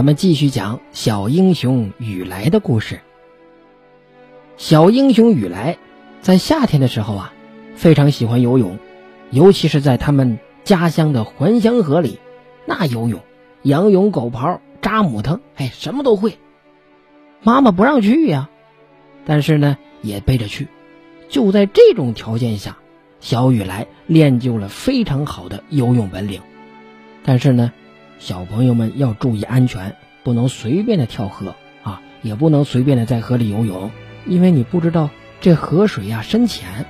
咱们继续讲小英雄雨来的故事。小英雄雨来在夏天的时候啊，非常喜欢游泳，尤其是在他们家乡的还乡河里，那游泳、仰泳、狗刨、扎木头，哎，什么都会。妈妈不让去呀，但是呢，也背着去。就在这种条件下，小雨来练就了非常好的游泳本领。但是呢。小朋友们要注意安全，不能随便的跳河啊，也不能随便的在河里游泳，因为你不知道这河水呀深浅，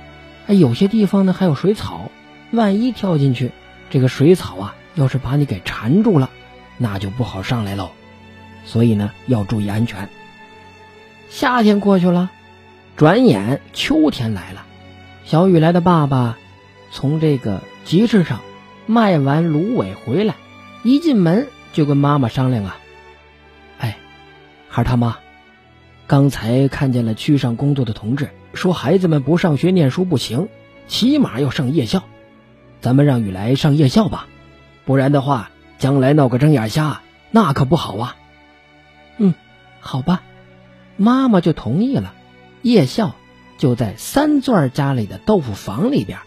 还有些地方呢还有水草，万一跳进去，这个水草啊要是把你给缠住了，那就不好上来喽。所以呢要注意安全。夏天过去了，转眼秋天来了，小雨来的爸爸从这个集市上卖完芦苇回来。一进门就跟妈妈商量啊，哎，孩他妈，刚才看见了区上工作的同志说，孩子们不上学念书不行，起码要上夜校。咱们让雨来上夜校吧，不然的话，将来闹个睁眼瞎，那可不好啊。嗯，好吧，妈妈就同意了。夜校就在三钻家里的豆腐房里边，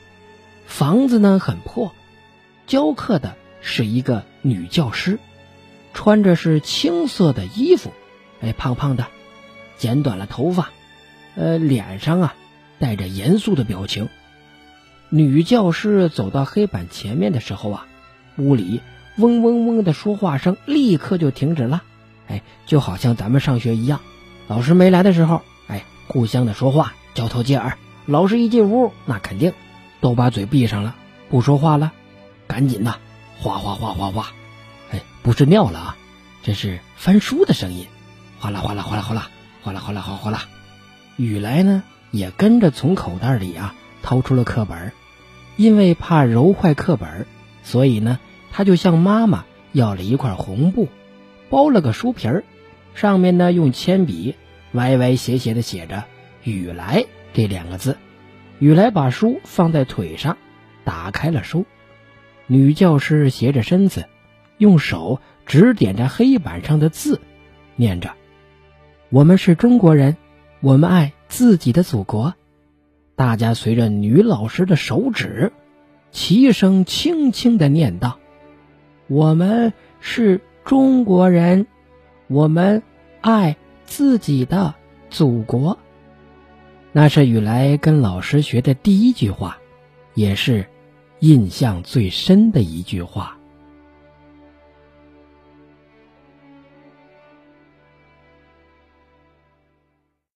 房子呢很破，教课的。是一个女教师，穿着是青色的衣服，哎，胖胖的，剪短了头发，呃，脸上啊带着严肃的表情。女教师走到黑板前面的时候啊，屋里嗡嗡嗡的说话声立刻就停止了，哎，就好像咱们上学一样，老师没来的时候，哎，互相的说话，交头接耳。老师一进屋，那肯定都把嘴闭上了，不说话了，赶紧的。哗哗哗哗哗，哎，不是尿了啊，这是翻书的声音，哗啦哗啦哗啦哗啦哗啦哗啦哗哗啦。雨来呢也跟着从口袋里啊掏出了课本，因为怕揉坏课本，所以呢他就向妈妈要了一块红布，包了个书皮儿，上面呢用铅笔歪歪斜斜的写着“雨来”这两个字。雨来把书放在腿上，打开了书。女教师斜着身子，用手指点着黑板上的字，念着：“我们是中国人，我们爱自己的祖国。”大家随着女老师的手指，齐声轻轻的念道：“我们是中国人，我们爱自己的祖国。”那是雨来跟老师学的第一句话，也是。印象最深的一句话。